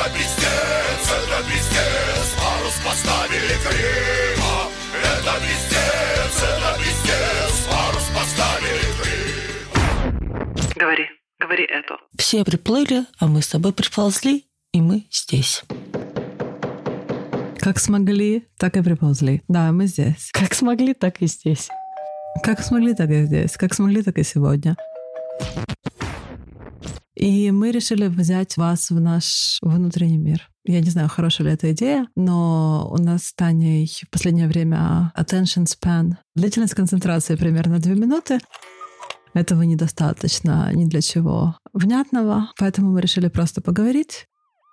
Это пиздец, это пиздец Парус поставили криво Это пиздец, это пиздец Парус поставили криво Говори, говори это. Все приплыли, а мы с тобой приползли, и мы здесь. Как смогли, так и приползли. Да, мы здесь. Как смогли, так и здесь. Как смогли, так и здесь. Как смогли, так и сегодня. И мы решили взять вас в наш внутренний мир. Я не знаю, хорошая ли эта идея, но у нас с Таней в последнее время attention span, длительность концентрации примерно две минуты. Этого недостаточно ни для чего внятного, поэтому мы решили просто поговорить.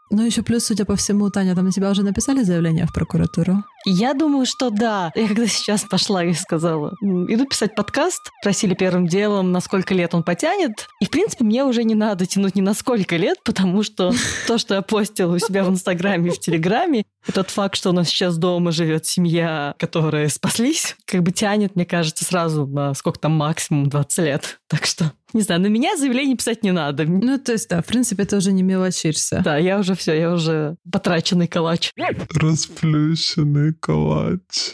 Ну, еще плюс, судя по всему, Таня, там на тебя уже написали заявление в прокуратуру? Я думаю, что да. Я когда сейчас пошла и сказала, «М, иду писать подкаст, просили первым делом, на сколько лет он потянет. И, в принципе, мне уже не надо тянуть ни на сколько лет, потому что то, что я постила у себя в Инстаграме и в Телеграме, и тот факт, что у нас сейчас дома живет семья, которая спаслись, как бы тянет, мне кажется, сразу на сколько там максимум 20 лет. Так что, не знаю, на меня заявление писать не надо. Ну, то есть, да, в принципе, ты уже не мелочишься. Да, я уже все, я уже потраченный калач. Расплющенный калач.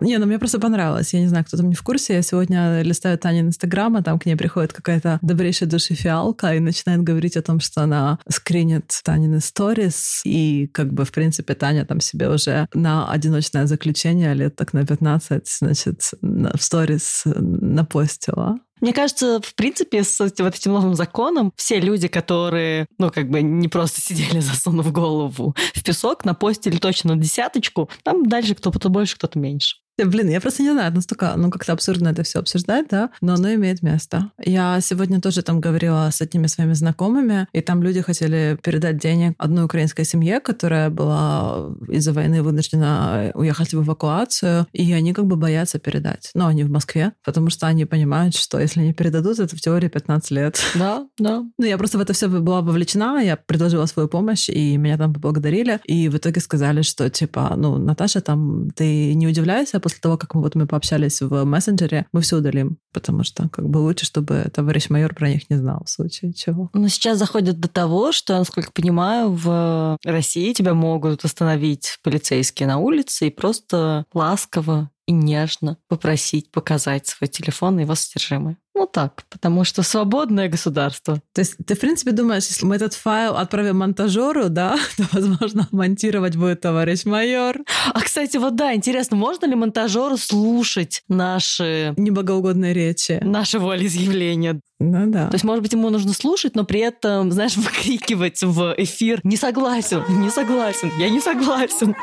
Не, ну мне просто понравилось. Я не знаю, кто там не в курсе. Я сегодня листаю Танин Инстаграм, а там к ней приходит какая-то добрейшая души фиалка и начинает говорить о том, что она скринит Танины сторис. И как бы, в принципе, Таня там себе уже на одиночное заключение лет так на 15, значит, на- в сторис напостила. Мне кажется, в принципе, с вот этим новым законом все люди, которые, ну, как бы не просто сидели, засунув голову в песок, напостили точно на десяточку, там дальше кто-то больше, кто-то меньше. Э, Блин, я просто не знаю, настолько, ну, как-то абсурдно это все обсуждать, да, но оно имеет место. Я сегодня тоже там говорила с одними своими знакомыми, и там люди хотели передать денег одной украинской семье, которая была из-за войны вынуждена уехать в эвакуацию, и они как бы боятся передать. Но они в Москве, потому что они понимают, что если не передадут, это в теории 15 лет. Да, да. Ну, я просто в это все была вовлечена, я предложила свою помощь, и меня там поблагодарили, и в итоге сказали, что, типа, ну, Наташа, там, ты не удивляйся, после того, как мы, вот мы пообщались в мессенджере, мы все удалим, потому что, как бы, лучше, чтобы товарищ майор про них не знал, в случае чего. Но сейчас заходит до того, что, насколько понимаю, в России тебя могут остановить полицейские на улице и просто ласково и нежно попросить показать свой телефон и его содержимое. Ну так, потому что свободное государство. То есть ты, в принципе, думаешь, если мы этот файл отправим монтажеру, да, то, возможно, монтировать будет товарищ майор. А, кстати, вот да, интересно, можно ли монтажеру слушать наши, Неблагоугодные речи. наши волеизъявления? Ну да. То есть, может быть, ему нужно слушать, но при этом, знаешь, выкрикивать в эфир «Не согласен! Не согласен! Я не согласен!»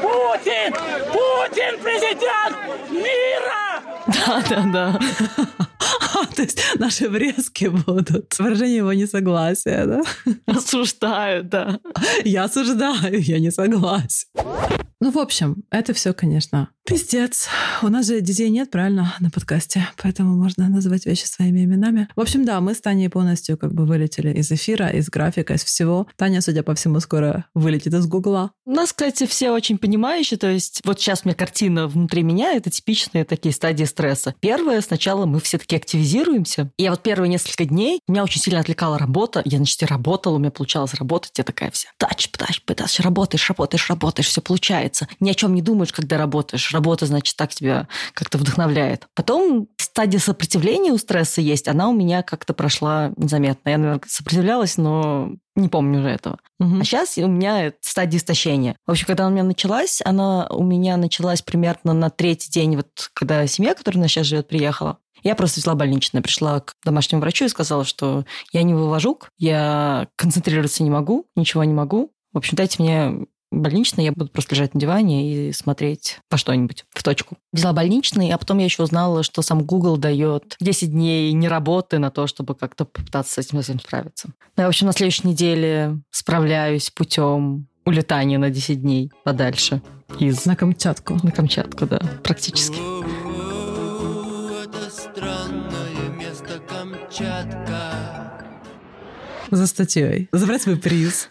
Путин! Путин президент мира! Да, да, да. То есть наши врезки будут. Выражение его несогласия, да? Осуждаю, да. Я осуждаю, я не согласен. Ну, в общем, это все, конечно, пиздец. У нас же детей нет, правильно, на подкасте, поэтому можно называть вещи своими именами. В общем, да, мы с Таней полностью как бы вылетели из эфира, из графика, из всего. Таня, судя по всему, скоро вылетит из Гугла. У нас, кстати, все очень понимающие, то есть вот сейчас у меня картина внутри меня, это типичные такие стадии стресса. Первое, сначала мы все таки активизируемся. И я вот первые несколько дней, меня очень сильно отвлекала работа. Я, значит, работала, у меня получалось работать. Я такая вся, тач, тач, тач, работаешь, работаешь, работаешь, все получается. Ни о чем не думаешь, когда работаешь. Работа, значит, так тебя как-то вдохновляет. Потом стадия сопротивления у стресса есть, она у меня как-то прошла незаметно. Я, наверное, сопротивлялась, но не помню уже этого. А сейчас у меня стадия истощения. В общем, когда она у меня началась, она у меня началась примерно на третий день, вот когда семья, которая у нас сейчас живет, приехала. Я просто взяла больничное, пришла к домашнему врачу и сказала, что я не вывожук, я концентрироваться не могу, ничего не могу. В общем, дайте мне больничный, я буду просто лежать на диване и смотреть по что-нибудь в точку. Взяла больничный, а потом я еще узнала, что сам Google дает 10 дней не работы на то, чтобы как-то попытаться с этим совсем справиться. Ну, я, в общем, на следующей неделе справляюсь путем улетания на 10 дней подальше из На Камчатку. на Камчатку, да, практически. Это странное место Камчатка. За статьей. Забрать свой приз.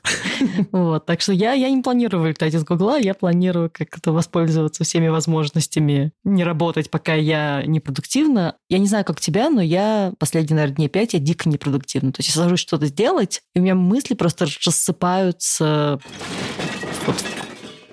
Вот, так что я, я не планирую вылетать из Гугла, я планирую как-то воспользоваться всеми возможностями не работать, пока я непродуктивна. Я не знаю, как тебя, но я последние, наверное, дней пять я дико непродуктивна. То есть я сажусь что-то сделать, и у меня мысли просто рассыпаются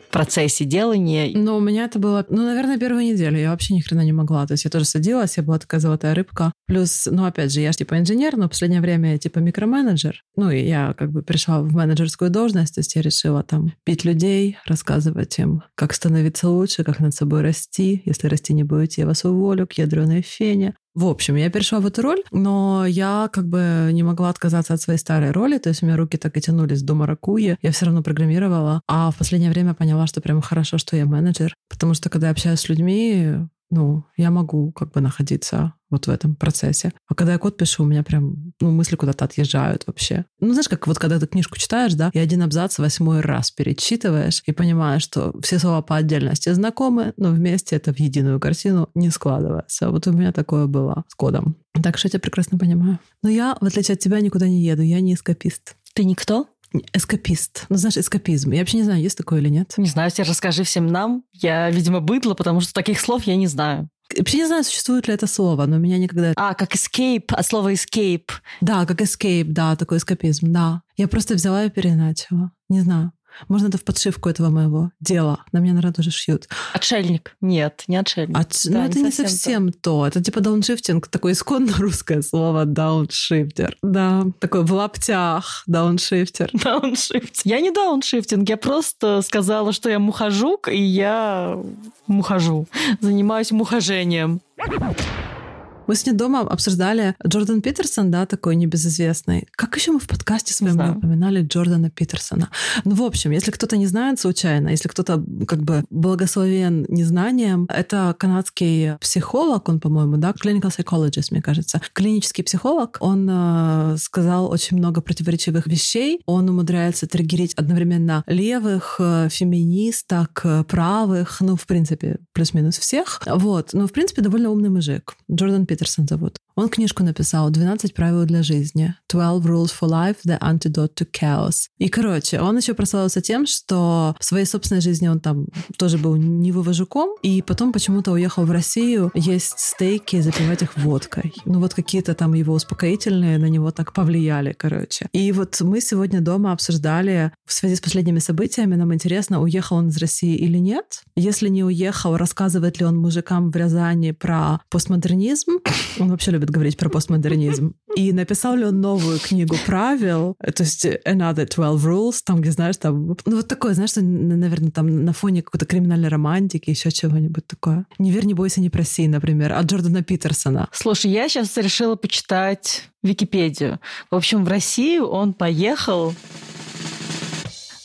процессе делания. Но у меня это было, ну, наверное, первую неделю. Я вообще ни хрена не могла. То есть я тоже садилась, я была такая золотая рыбка. Плюс, ну, опять же, я же типа инженер, но в последнее время я типа микроменеджер. Ну, и я как бы пришла в менеджерскую должность, то есть я решила там пить людей, рассказывать им, как становиться лучше, как над собой расти. Если расти не будете, я вас уволю к ядреной фене. В общем, я перешла в эту роль, но я как бы не могла отказаться от своей старой роли, то есть у меня руки так и тянулись до маракуйи, я все равно программировала, а в последнее время поняла, что прям хорошо, что я менеджер, потому что когда я общаюсь с людьми, ну, я могу как бы находиться вот в этом процессе. А когда я код пишу, у меня прям, ну, мысли куда-то отъезжают вообще. Ну, знаешь, как вот когда ты книжку читаешь, да, и один абзац восьмой раз перечитываешь и понимаешь, что все слова по отдельности знакомы, но вместе это в единую картину не складывается. Вот у меня такое было с кодом. Так что я тебя прекрасно понимаю. Но я, в отличие от тебя, никуда не еду. Я не эскапист. Ты никто? Эскапист. Ну, знаешь, эскапизм. Я вообще не знаю, есть такое или нет. Не знаю, тебе расскажи всем нам. Я, видимо, быдло, потому что таких слов я не знаю. Вообще не знаю, существует ли это слово, но меня никогда... А, как escape, от слова escape. Да, как escape, да, такой эскапизм, да. Я просто взяла и переначала. Не знаю. Можно это в подшивку этого моего дела. На меня, наверное, тоже шьют. Отшельник. Нет, не отшельник. Отш... Да, ну, это не совсем, то. то. Это типа дауншифтинг, такое исконно русское слово дауншифтер. Да, такой в лаптях дауншифтер. Дауншифтер. Я не дауншифтинг, я просто сказала, что я мухожук, и я мухожу. Занимаюсь мухожением. Мы с ней дома обсуждали Джордан Питерсон, да, такой небезызвестный. Как еще мы в подкасте своем не упоминали Джордана Питерсона? Ну, в общем, если кто-то не знает случайно, если кто-то как бы благословен незнанием, это канадский психолог, он, по-моему, да, clinical psychologist, мне кажется, клинический психолог. Он э, сказал очень много противоречивых вещей. Он умудряется триггерить одновременно левых, э, феминисток, э, правых, ну, в принципе, плюс-минус всех. Вот. Но, в принципе, довольно умный мужик. Джордан Питерсон Питерсон зовут. Он книжку написал «12 правил для жизни». 12 rules for life, the antidote to chaos. И, короче, он еще прославился тем, что в своей собственной жизни он там тоже был невывожуком, и потом почему-то уехал в Россию есть стейки, запивать их водкой. Ну вот какие-то там его успокоительные на него так повлияли, короче. И вот мы сегодня дома обсуждали в связи с последними событиями, нам интересно, уехал он из России или нет. Если не уехал, рассказывает ли он мужикам в Рязани про постмодернизм, он вообще любит говорить про постмодернизм. И написал ли он новую книгу правил, то есть Another 12 Rules, там, где, знаешь, там, ну вот такое, знаешь, что, наверное, там на фоне какой-то криминальной романтики, еще чего-нибудь такое. «Не верь, не бойся, не проси», например, от Джордана Питерсона. Слушай, я сейчас решила почитать Википедию. В общем, в Россию он поехал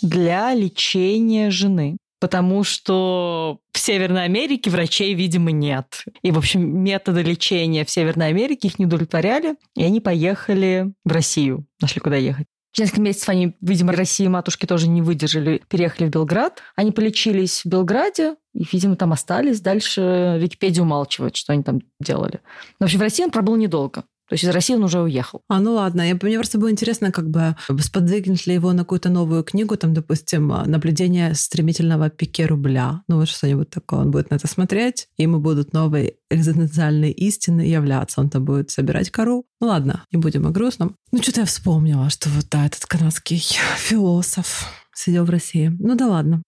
для лечения жены потому что в Северной Америке врачей, видимо, нет. И, в общем, методы лечения в Северной Америке их не удовлетворяли, и они поехали в Россию, нашли куда ехать. Через несколько месяцев они, видимо, России матушки тоже не выдержали, переехали в Белград. Они полечились в Белграде, и, видимо, там остались. Дальше Википедия умалчивает, что они там делали. Но, в общем, в России он пробыл недолго. То есть из России он уже уехал. А, ну ладно. Я, мне просто было интересно, как бы сподвигнет ли его на какую-то новую книгу, там, допустим, наблюдение стремительного пике рубля. Ну вот что-нибудь такое. Он будет на это смотреть, и ему будут новые экзистенциальные истины являться. Он там будет собирать кору. Ну ладно, не будем о грустном. Ну что-то я вспомнила, что вот да, этот канадский философ сидел в России. Ну да ладно.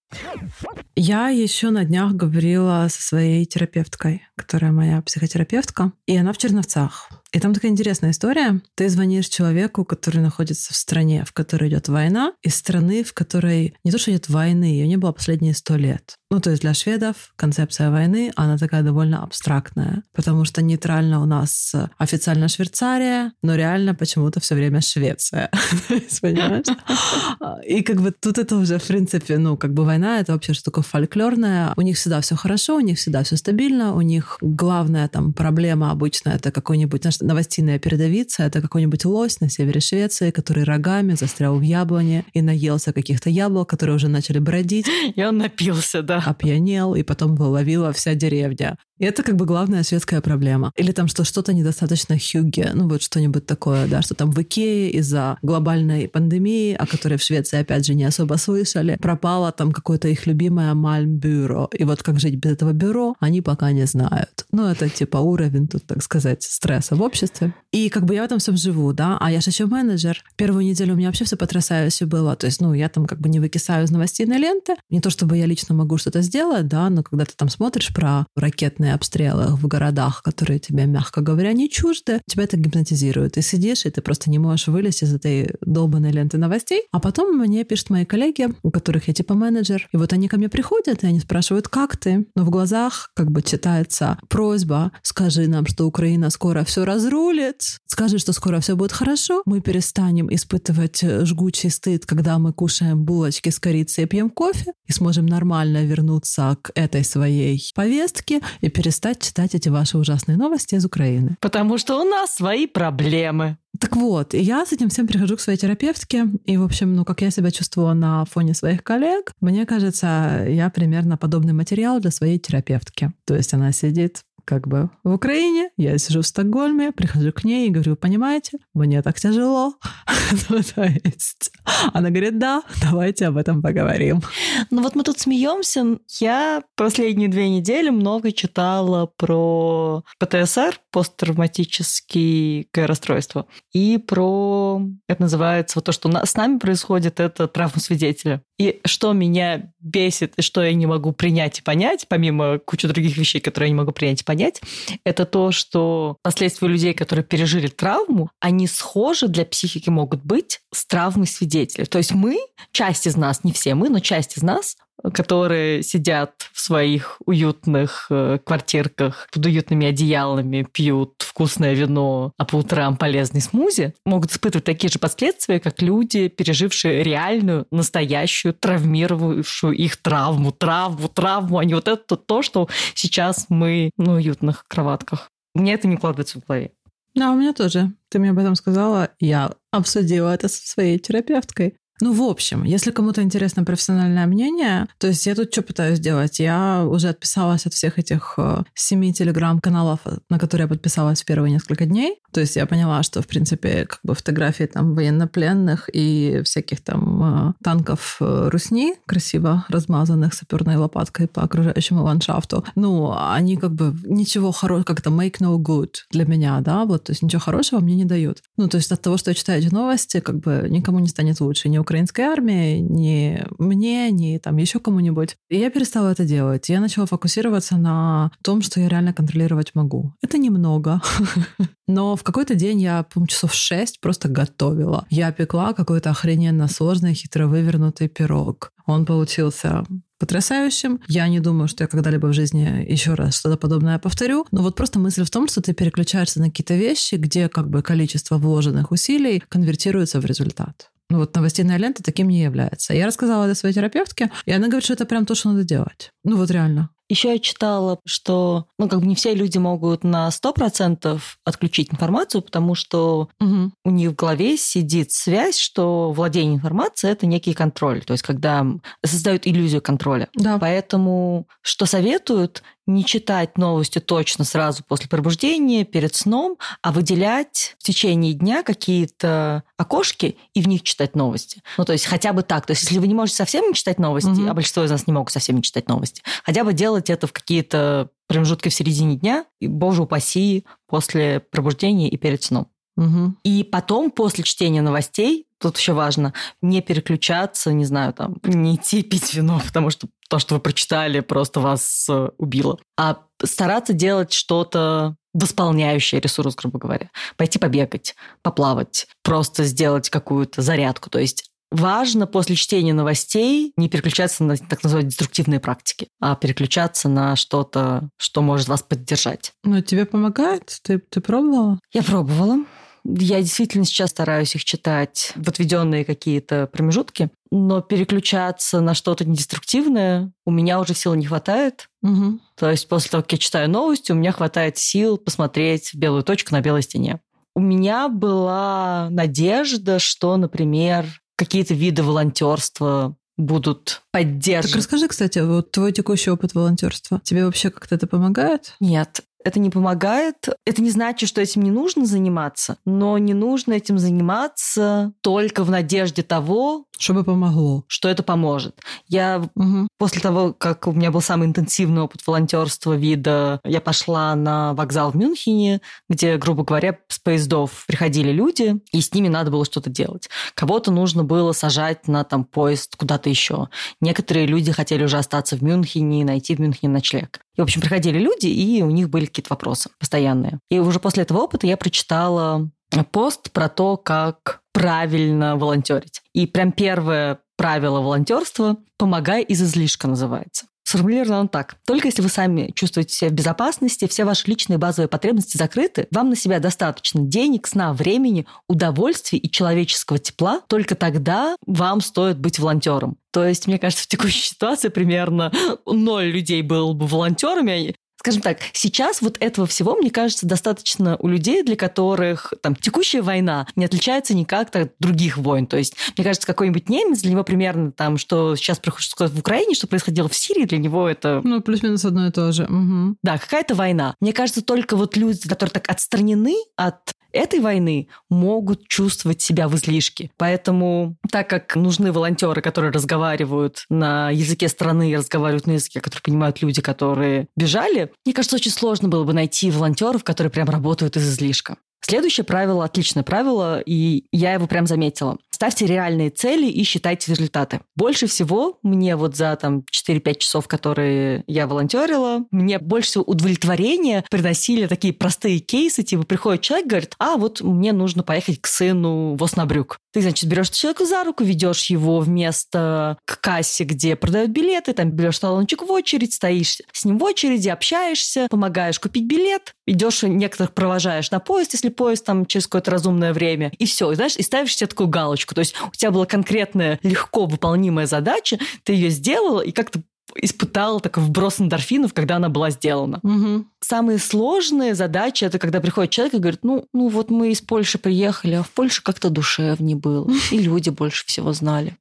Я еще на днях говорила со своей терапевткой, которая моя психотерапевтка, и она в Черновцах. И там такая интересная история. Ты звонишь человеку, который находится в стране, в которой идет война, из страны, в которой не то, что нет войны, ее не было последние сто лет. Ну, то есть для шведов концепция войны, она такая довольно абстрактная, потому что нейтрально у нас официально Швейцария, но реально почему-то все время Швеция. Понимаешь? И как бы тут это уже, в принципе, ну, как бы война, это вообще что такое фольклорное. У них всегда все хорошо, у них всегда все стабильно, у них главная там проблема обычно это какой-нибудь новостейная передовица, это какой-нибудь лось на севере Швеции, который рогами застрял в яблоне и наелся каких-то яблок, которые уже начали бродить. И он напился, да. Опьянел, и потом ловила вся деревня. И это как бы главная светская проблема. Или там, что что-то недостаточно хюге, ну вот что-нибудь такое, да, что там в Икее из-за глобальной пандемии, о которой в Швеции, опять же, не особо слышали, пропало там какое-то их любимое Мальм-бюро. И вот как жить без этого бюро, они пока не знают. Ну, это типа уровень тут, так сказать, стресса в обществе. И как бы я в этом всем живу, да, а я же еще менеджер. Первую неделю у меня вообще все потрясающе было. То есть, ну, я там как бы не выкисаю из новостейной ленты. Не то, чтобы я лично могу что-то сделать, да, но когда ты там смотришь про ракетные ракетные обстрелы в городах, которые тебе, мягко говоря, не чужды, тебя это гипнотизирует. Ты сидишь, и ты просто не можешь вылезть из этой долбанной ленты новостей. А потом мне пишут мои коллеги, у которых я типа менеджер, и вот они ко мне приходят, и они спрашивают, как ты? Но в глазах как бы читается просьба, скажи нам, что Украина скоро все разрулит, скажи, что скоро все будет хорошо, мы перестанем испытывать жгучий стыд, когда мы кушаем булочки с корицей и пьем кофе, и сможем нормально вернуться к этой своей повестке и перестать читать эти ваши ужасные новости из Украины. Потому что у нас свои проблемы. Так вот, я с этим всем прихожу к своей терапевтке, и, в общем, ну, как я себя чувствую на фоне своих коллег, мне кажется, я примерно подобный материал для своей терапевтки. То есть она сидит как бы в Украине, я сижу в Стокгольме, прихожу к ней и говорю, понимаете, мне так тяжело. ну, то есть она говорит, да, давайте об этом поговорим. Ну вот мы тут смеемся. Я последние две недели много читала про ПТСР, посттравматические расстройства, и про, это называется, вот то, что с нами происходит, это травма свидетеля. И что меня бесит, и что я не могу принять и понять, помимо кучи других вещей, которые я не могу принять и понять, это то, что последствия людей, которые пережили травму, они схожи для психики могут быть с травмой свидетеля. То есть мы, часть из нас, не все мы, но часть из нас которые сидят в своих уютных э, квартирках под уютными одеялами, пьют вкусное вино, а по утрам полезный смузи, могут испытывать такие же последствия, как люди, пережившие реальную, настоящую, травмировавшую их травму, травму, травму, а не вот это то, что сейчас мы на уютных кроватках. Мне это не укладывается в голове. Да, у меня тоже. Ты мне об этом сказала, я обсудила это со своей терапевткой. Ну, в общем, если кому-то интересно профессиональное мнение, то есть я тут что пытаюсь сделать? Я уже отписалась от всех этих э, семи телеграм-каналов, на которые я подписалась в первые несколько дней. То есть я поняла, что, в принципе, как бы фотографии там военнопленных и всяких там э, танков э, Русни, красиво размазанных саперной лопаткой по окружающему ландшафту, ну, они как бы ничего хорошего, как-то make no good для меня, да, вот, то есть ничего хорошего мне не дают. Ну, то есть от того, что я читаю эти новости, как бы никому не станет лучше, ни украинской армии, ни мне, ни там еще кому-нибудь. И я перестала это делать. Я начала фокусироваться на том, что я реально контролировать могу. Это немного. Но в какой-то день я, по часов шесть просто готовила. Я пекла какой-то охрененно сложный, хитро вывернутый пирог. Он получился потрясающим. Я не думаю, что я когда-либо в жизни еще раз что-то подобное повторю. Но вот просто мысль в том, что ты переключаешься на какие-то вещи, где как бы количество вложенных усилий конвертируется в результат. Ну вот новостейная лента таким не является. Я рассказала это своей терапевтке, и она говорит, что это прям то, что надо делать. Ну вот реально. Еще я читала, что ну, как бы не все люди могут на 100% отключить информацию, потому что угу. у них в голове сидит связь, что владение информацией – это некий контроль. То есть когда создают иллюзию контроля. Да. Поэтому что советуют? Не читать новости точно сразу после пробуждения, перед сном, а выделять в течение дня какие-то окошки и в них читать новости. Ну, то есть хотя бы так. То есть если вы не можете совсем не читать новости, угу. а большинство из нас не могут совсем не читать новости, хотя бы делать это в какие-то промежутки в середине дня, и, боже упаси, после пробуждения и перед сном. Угу. И потом, после чтения новостей, тут еще важно, не переключаться, не знаю, там, не идти пить вино, потому что то, что вы прочитали, просто вас э, убило. А стараться делать что-то восполняющее ресурс, грубо говоря. Пойти побегать, поплавать, просто сделать какую-то зарядку. То есть Важно после чтения новостей не переключаться на так называемые деструктивные практики, а переключаться на что-то, что может вас поддержать. Но тебе помогает? Ты, ты пробовала? Я пробовала. Я действительно сейчас стараюсь их читать в отведенные какие-то промежутки, но переключаться на что-то недеструктивное у меня уже сил не хватает. Угу. То есть после того, как я читаю новости, у меня хватает сил посмотреть белую точку на белой стене. У меня была надежда, что, например, какие-то виды волонтерства будут Так поддерживать. расскажи, кстати, вот твой текущий опыт волонтерства. Тебе вообще как-то это помогает? Нет, это не помогает. Это не значит, что этим не нужно заниматься, но не нужно этим заниматься только в надежде того, Чтобы помогло. что это поможет. Я Мгм. после того, как у меня был самый интенсивный опыт волонтерства вида, я пошла на вокзал в Мюнхене, где, грубо говоря, с поездов приходили люди, и с ними надо было что-то делать. Кого-то нужно было сажать на там поезд куда-то еще. Некоторые люди хотели уже остаться в Мюнхене и найти в Мюнхене ночлег. И, в общем, приходили люди, и у них были какие-то вопросы постоянные. И уже после этого опыта я прочитала пост про то, как правильно волонтерить. И прям первое правило волонтерства «помогай из излишка» называется. Сформулировано он так. Только если вы сами чувствуете себя в безопасности, все ваши личные базовые потребности закрыты, вам на себя достаточно денег, сна, времени, удовольствий и человеческого тепла, только тогда вам стоит быть волонтером. То есть, мне кажется, в текущей ситуации примерно ноль людей было бы волонтерами, Скажем так, сейчас вот этого всего, мне кажется, достаточно у людей, для которых там текущая война не отличается никак от других войн. То есть, мне кажется, какой-нибудь немец, для него примерно там, что сейчас происходит в Украине, что происходило в Сирии, для него это Ну, плюс-минус одно и то же. Мгм. да, какая-то война. Мне кажется, только вот люди, которые так отстранены от этой войны, могут чувствовать себя в излишке. Поэтому, так как нужны волонтеры, которые разговаривают на языке страны, и разговаривают на языке, который понимают люди, которые бежали, мне кажется, очень сложно было бы найти волонтеров, которые прям работают из излишка. Следующее правило, отличное правило, и я его прям заметила. Ставьте реальные цели и считайте результаты. Больше всего мне вот за там 4-5 часов, которые я волонтерила, мне больше всего удовлетворения приносили такие простые кейсы, типа приходит человек, говорит, а вот мне нужно поехать к сыну в Оснабрюк. Ты, значит, берешь человека за руку, ведешь его в место к кассе, где продают билеты, там берешь талончик в очередь, стоишь с ним в очереди, общаешься, помогаешь купить билет, идешь, некоторых провожаешь на поезд, если поезд там через какое-то разумное время, и все, знаешь, и ставишь себе такую галочку. То есть у тебя была конкретная, легко выполнимая задача, ты ее сделала, и как-то испытала такой вброс эндорфинов, когда она была сделана. Мгм. Самые сложные задачи это когда приходит человек и говорит, ну, ну вот мы из Польши приехали, а в Польше как-то душевнее было, и люди больше всего знали.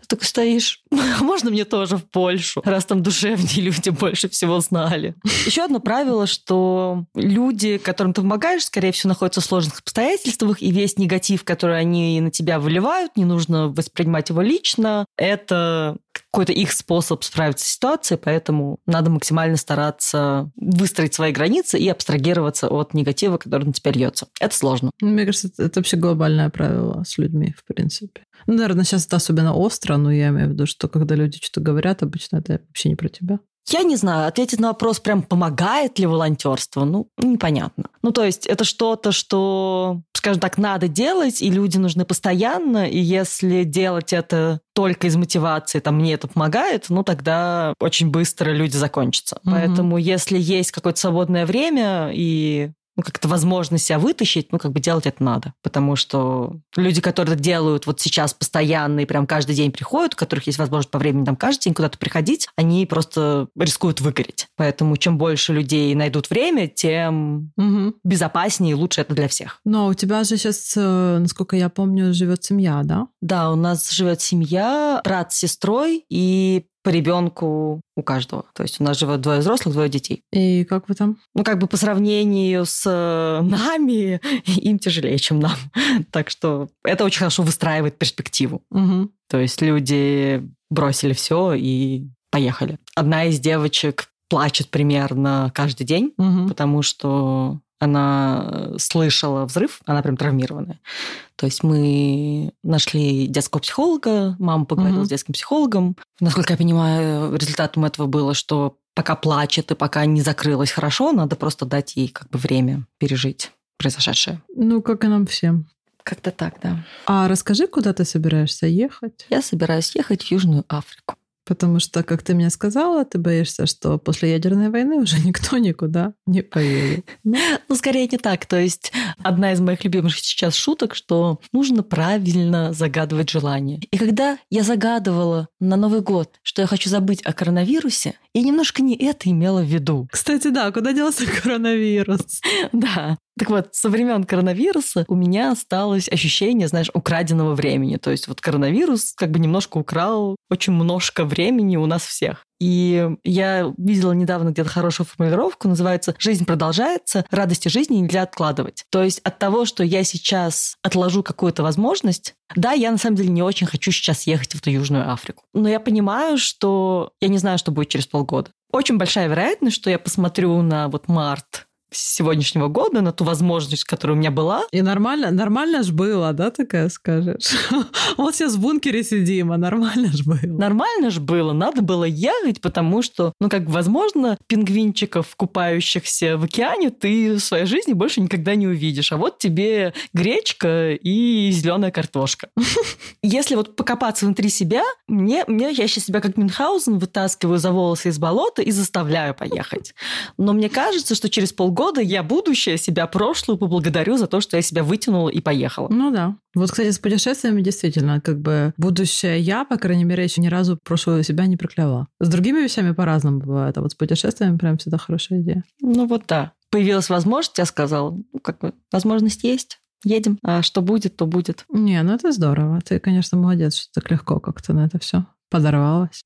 Ты такой стоишь, «А можно мне тоже в Польшу, раз там душевнее люди больше всего знали. Еще одно правило, что люди, которым ты помогаешь, скорее всего, находятся в сложных обстоятельствах, и весь негатив, который они на тебя выливают, не нужно воспринимать его лично. Это какой-то их способ справиться с ситуацией, поэтому надо максимально стараться выстроить свои границы и абстрагироваться от негатива, который на тебя льется. Это сложно. Ну, Мне кажется, это это вообще глобальное правило с людьми, в принципе. Ну, наверное, сейчас это особенно остро, но я имею в виду, что когда люди что-то говорят, обычно это вообще не про тебя. Я не знаю, ответить на вопрос, прям помогает ли волонтерство, ну, непонятно. Ну, то есть это что-то, что, скажем так, надо делать, и люди нужны постоянно, и если делать это только из мотивации, там, мне это помогает, ну, тогда очень быстро люди закончатся. Мгм. Поэтому если есть какое-то свободное время и ну, как-то возможность себя вытащить, ну, как бы делать это надо. Потому что люди, которые это делают вот сейчас постоянно и прям каждый день приходят, у которых есть возможность по времени там каждый день куда-то приходить, они просто рискуют выгореть. Поэтому чем больше людей найдут время, тем Мгм. безопаснее и лучше это для всех. Но у тебя же сейчас, э, насколько я помню, живет семья, да? Да, у нас живет семья, брат с сестрой и по ребенку у каждого. То есть у нас живет двое взрослых, двое детей. И как вы там? Ну, как бы по сравнению с э, нами, им тяжелее, чем нам. Так что это очень хорошо выстраивает перспективу. Мгм. То есть люди бросили все и поехали. Одна из девочек плачет примерно каждый день, Мгм. потому что она э, слышала взрыв, она прям травмированная. То есть мы нашли детского психолога, мама поговорила Мгм. с детским психологом. Насколько я понимаю, результатом этого было, что пока плачет и пока не закрылась хорошо, надо просто дать ей как бы время пережить произошедшее. Ну, как и нам всем. Как-то так, да. А расскажи, куда ты собираешься ехать? Я собираюсь ехать в Южную Африку. Потому что, как ты мне сказала, ты боишься, что после ядерной войны уже никто никуда не поедет. Ну, скорее не так. То есть одна из моих любимых сейчас шуток, что нужно правильно загадывать желание. И когда я загадывала на Новый год, что я хочу забыть о коронавирусе, я немножко не это имела в виду. Кстати, да, куда делся коронавирус? Да. Так вот, со времен коронавируса у меня осталось ощущение, знаешь, украденного времени. То есть вот коронавирус как бы немножко украл очень немножко времени у нас всех. И я видела недавно где-то хорошую формулировку, называется «Жизнь продолжается, радости жизни нельзя откладывать». То есть от того, что я сейчас отложу какую-то возможность, да, я на самом деле не очень хочу сейчас ехать в эту Южную Африку. Но я понимаю, что я не знаю, что будет через полгода. Очень большая вероятность, что я посмотрю на вот март сегодняшнего года, на ту возможность, которая у меня была. И нормально, нормально ж было, да, такая скажешь? Вот сейчас в бункере сидим, а нормально ж было. Нормально ж было, надо было ехать, потому что, ну, как возможно, пингвинчиков, купающихся в океане, ты в своей жизни больше никогда не увидишь. А вот тебе гречка и зеленая картошка. Если вот покопаться внутри себя, мне, мне я сейчас себя как Мюнхгаузен вытаскиваю за волосы из болота и заставляю поехать. Но мне кажется, что через полгода года я будущее себя прошлую поблагодарю за то, что я себя вытянула и поехала. Ну да. Вот, кстати, с путешествиями действительно, как бы будущее я, по крайней мере, еще ни разу прошлую себя не прокляла. С другими вещами по-разному бывает, а вот с путешествиями прям всегда хорошая идея. Ну вот да. Появилась возможность, я сказала, ну как бы, возможность есть. Едем. А что будет, то будет. Не, ну это здорово. Ты, конечно, молодец, что так легко как-то на это все подорвалась.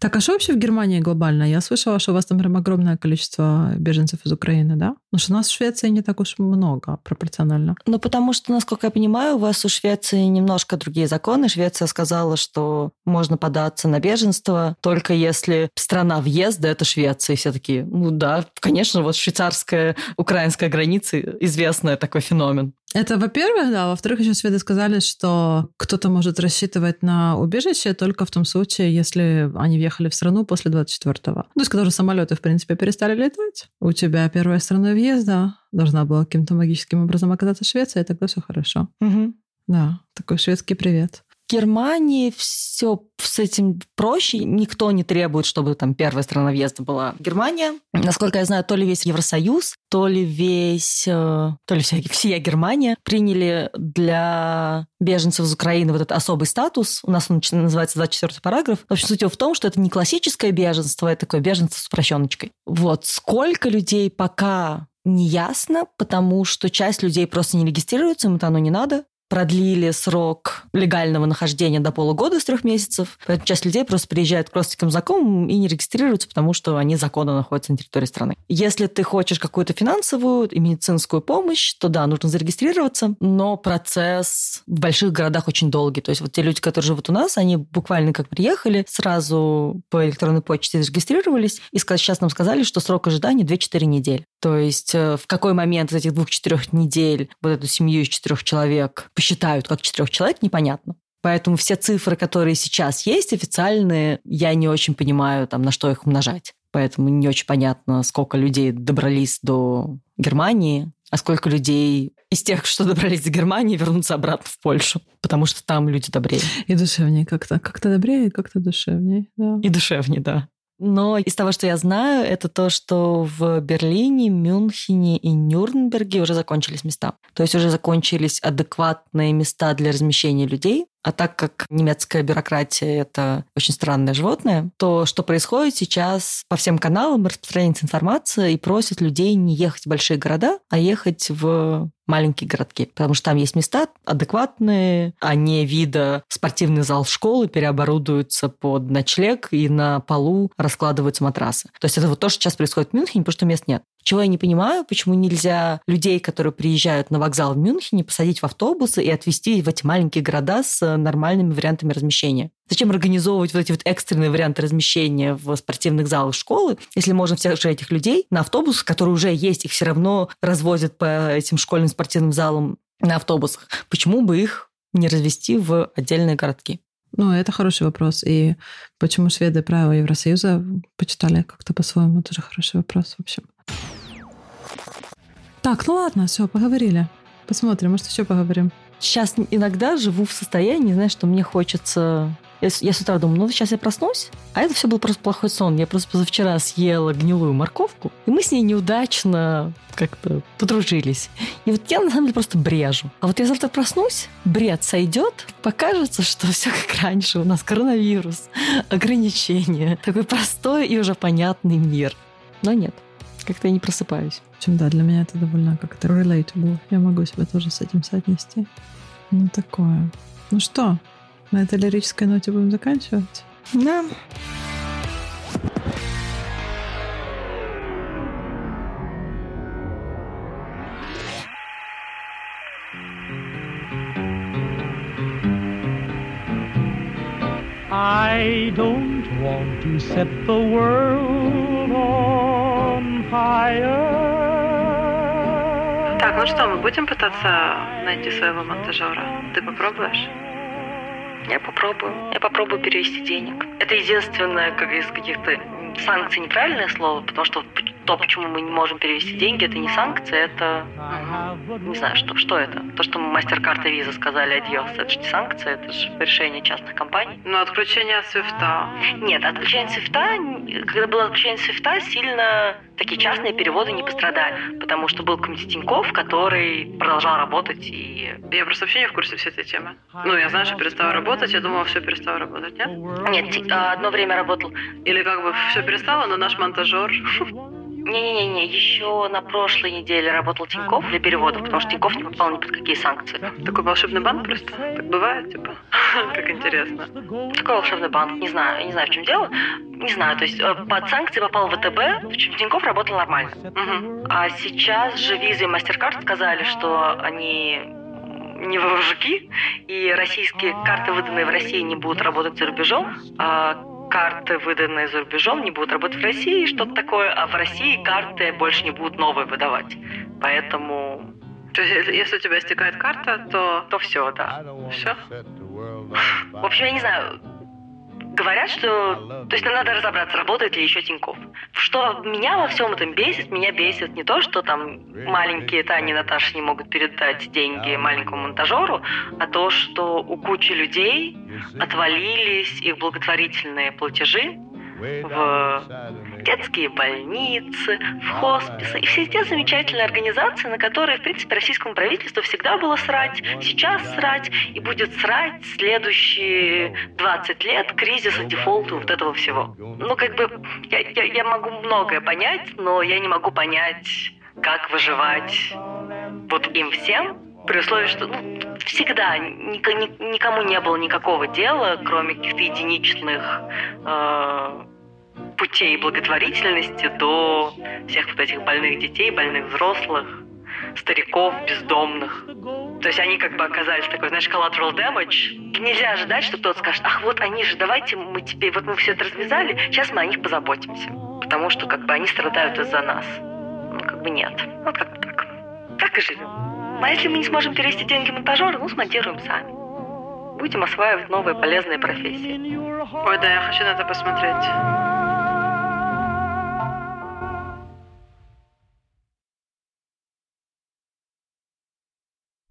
Так, а что вообще в Германии глобально? Я слышала, что у вас там прям огромное количество беженцев из Украины, да? Потому что у нас в Швеции не так уж много пропорционально. Ну, потому что, насколько я понимаю, у вас у Швеции немножко другие законы. Швеция сказала, что можно податься на беженство только если страна въезда – это Швеция. И все такие, ну да, конечно, вот швейцарская, украинская граница – известный такой феномен. Это, во-первых, да. Во-вторых, еще шведы сказали, что кто-то может рассчитывать на убежище только в том случае, если они въехали в страну после 24-го. Ну, то есть, когда уже самолеты, в принципе, перестали летать, у тебя первая страна въезда должна была каким-то магическим образом оказаться Швеция, и тогда все хорошо. Угу. Да, такой шведский привет. Германии все с этим проще. Никто не требует, чтобы там первая страна въезда была Германия. Насколько я знаю, то ли весь Евросоюз, то ли весь, э, то ли вся, всея Германия приняли для беженцев из Украины вот этот особый статус. У нас он называется 24 параграф. В общем, суть в том, что это не классическое беженство, это такое беженство с упрощеночкой. Вот. Сколько людей пока не ясно, потому что часть людей просто не регистрируется, им это оно не надо продлили срок легального нахождения до полугода с трех месяцев. Поэтому часть людей просто приезжают к родственникам знакомым и не регистрируются, потому что они законно находятся на территории страны. Если ты хочешь какую-то финансовую и медицинскую помощь, то да, нужно зарегистрироваться, но процесс в больших городах очень долгий. То есть вот те люди, которые живут у нас, они буквально как приехали, сразу по электронной почте зарегистрировались, и сейчас нам сказали, что срок ожидания 2-4 недели. То есть э, в какой момент из этих двух-четырех недель вот эту семью из четырех человек посчитают как четырех человек, непонятно. Поэтому все цифры, которые сейчас есть, официальные, я не очень понимаю, там, на что их умножать. Поэтому не очень понятно, сколько людей добрались до Германии, а сколько людей из тех, что добрались до Германии, вернутся обратно в Польшу, потому что там люди добрее. И душевнее как-то. Как-то добрее, как-то душевнее. Да. И душевнее, да. Но из того, что я знаю, это то, что в Берлине, Мюнхене и Нюрнберге уже закончились места. То есть уже закончились адекватные места для размещения людей. А так как немецкая бюрократия – это очень странное животное, то что происходит сейчас по всем каналам распространяется информация и просят людей не ехать в большие города, а ехать в маленькие городки, потому что там есть места адекватные, а не вида спортивный зал школы переоборудуются под ночлег, и на полу раскладываются матрасы. То есть это вот то, что сейчас происходит в Мюнхене, потому что мест нет. Чего я не понимаю, почему нельзя людей, которые приезжают на вокзал в Мюнхене, посадить в автобусы и отвезти в эти маленькие города с нормальными вариантами размещения? Зачем организовывать вот эти вот экстренные варианты размещения в спортивных залах школы, если можно всех же этих людей на автобус, которые уже есть, их все равно развозят по этим школьным спортивным залам на автобусах. Почему бы их не развести в отдельные городки? Ну, это хороший вопрос. И почему шведы правила Евросоюза почитали как-то по-своему, тоже хороший вопрос, в общем. Так, ну ладно, все, поговорили. Посмотрим, может, еще поговорим. Сейчас иногда живу в состоянии, знаешь, что мне хочется я, я с утра думаю, ну сейчас я проснусь, а это все был просто плохой сон. Я просто позавчера съела гнилую морковку, и мы с ней неудачно как-то подружились. И вот я на самом деле просто брежу. А вот я завтра проснусь, бред сойдет, покажется, что все как раньше, у нас коронавирус, ограничения, такой простой и уже понятный мир. Но нет. Как-то я не просыпаюсь. В общем, да, для меня это довольно как-то relatable. Я могу себя тоже с этим соотнести. Ну, такое. Ну что, на этой лирической ноте будем заканчивать? Да. I don't want to set the world on. Так, ну что, мы будем пытаться найти своего монтажера? Ты попробуешь? Я попробую. Я попробую перевести денег. Это единственное, как из каких-то санкций неправильное слово, потому что то, почему мы не можем перевести деньги, это не санкция, это... Не знаю, что, что это? То, что MasterCard и Visa сказали адьос, это же не санкция, это же решение частных компаний. Ну, отключение от свифта. Нет, отключение свифта, когда было отключение свифта, сильно такие частные переводы не пострадали, потому что был какой-нибудь Тинькофф, который продолжал работать и... Я просто вообще не в курсе всей этой темы. Ну, я знаю, что перестала работать, я думала, все перестало работать, нет? Нет, а, одно время работал... Или как бы все перестало, но наш монтажер... Не-не-не, еще на прошлой неделе работал Тинькофф для переводов, потому что Тинькофф не попал ни под какие санкции. Такой волшебный банк просто? Так бывает, типа? Как интересно. Какой волшебный банк? Не знаю, не знаю, в чем дело. Не знаю, то есть э, под санкции попал ВТБ, в чем Тинькофф работал нормально. Мгм. А сейчас же Visa и MasterCard сказали, что они не вожаки, и российские карты, выданные в России, не будут работать за рубежом, а карты, выданные за рубежом, не будут работать в России, что-то такое, а в России карты больше не будут новые выдавать. Поэтому То есть, если- у тебя истекает карта, то... то все, да. Все? В общем, я не знаю. Говорят, что... То есть нам надо разобраться, работает ли еще Тиньков. Что меня во всем этом бесит, меня бесит не то, что там маленькие Таня и Наташа не могут передать деньги маленькому монтажеру, а то, что у кучи людей отвалились их благотворительные платежи в детские больницы, в хосписы и все те замечательные организации, на которые, в принципе, российскому правительству всегда было срать, сейчас срать и будет срать следующие 20 лет кризиса, дефолта, вот этого всего. Ну, как бы, я, я, я могу многое понять, но я не могу понять, как выживать вот им всем, при условии, что ну, всегда никому не было никакого дела, кроме каких-то единичных э, путей благотворительности до всех вот этих больных детей, больных взрослых, стариков, бездомных. То есть они как бы оказались такой, знаешь, collateral damage. Нельзя ожидать, что кто-то скажет, ах, вот они же, давайте мы теперь, вот мы все это развязали, сейчас мы о них позаботимся. Потому что как бы они страдают из-за нас. Ну, как бы нет. Вот как бы так. Так и живем. А если мы не сможем перевести деньги монтажеру, ну, смонтируем сами. Будем осваивать новые полезные профессии. Ой, да, я хочу на это посмотреть.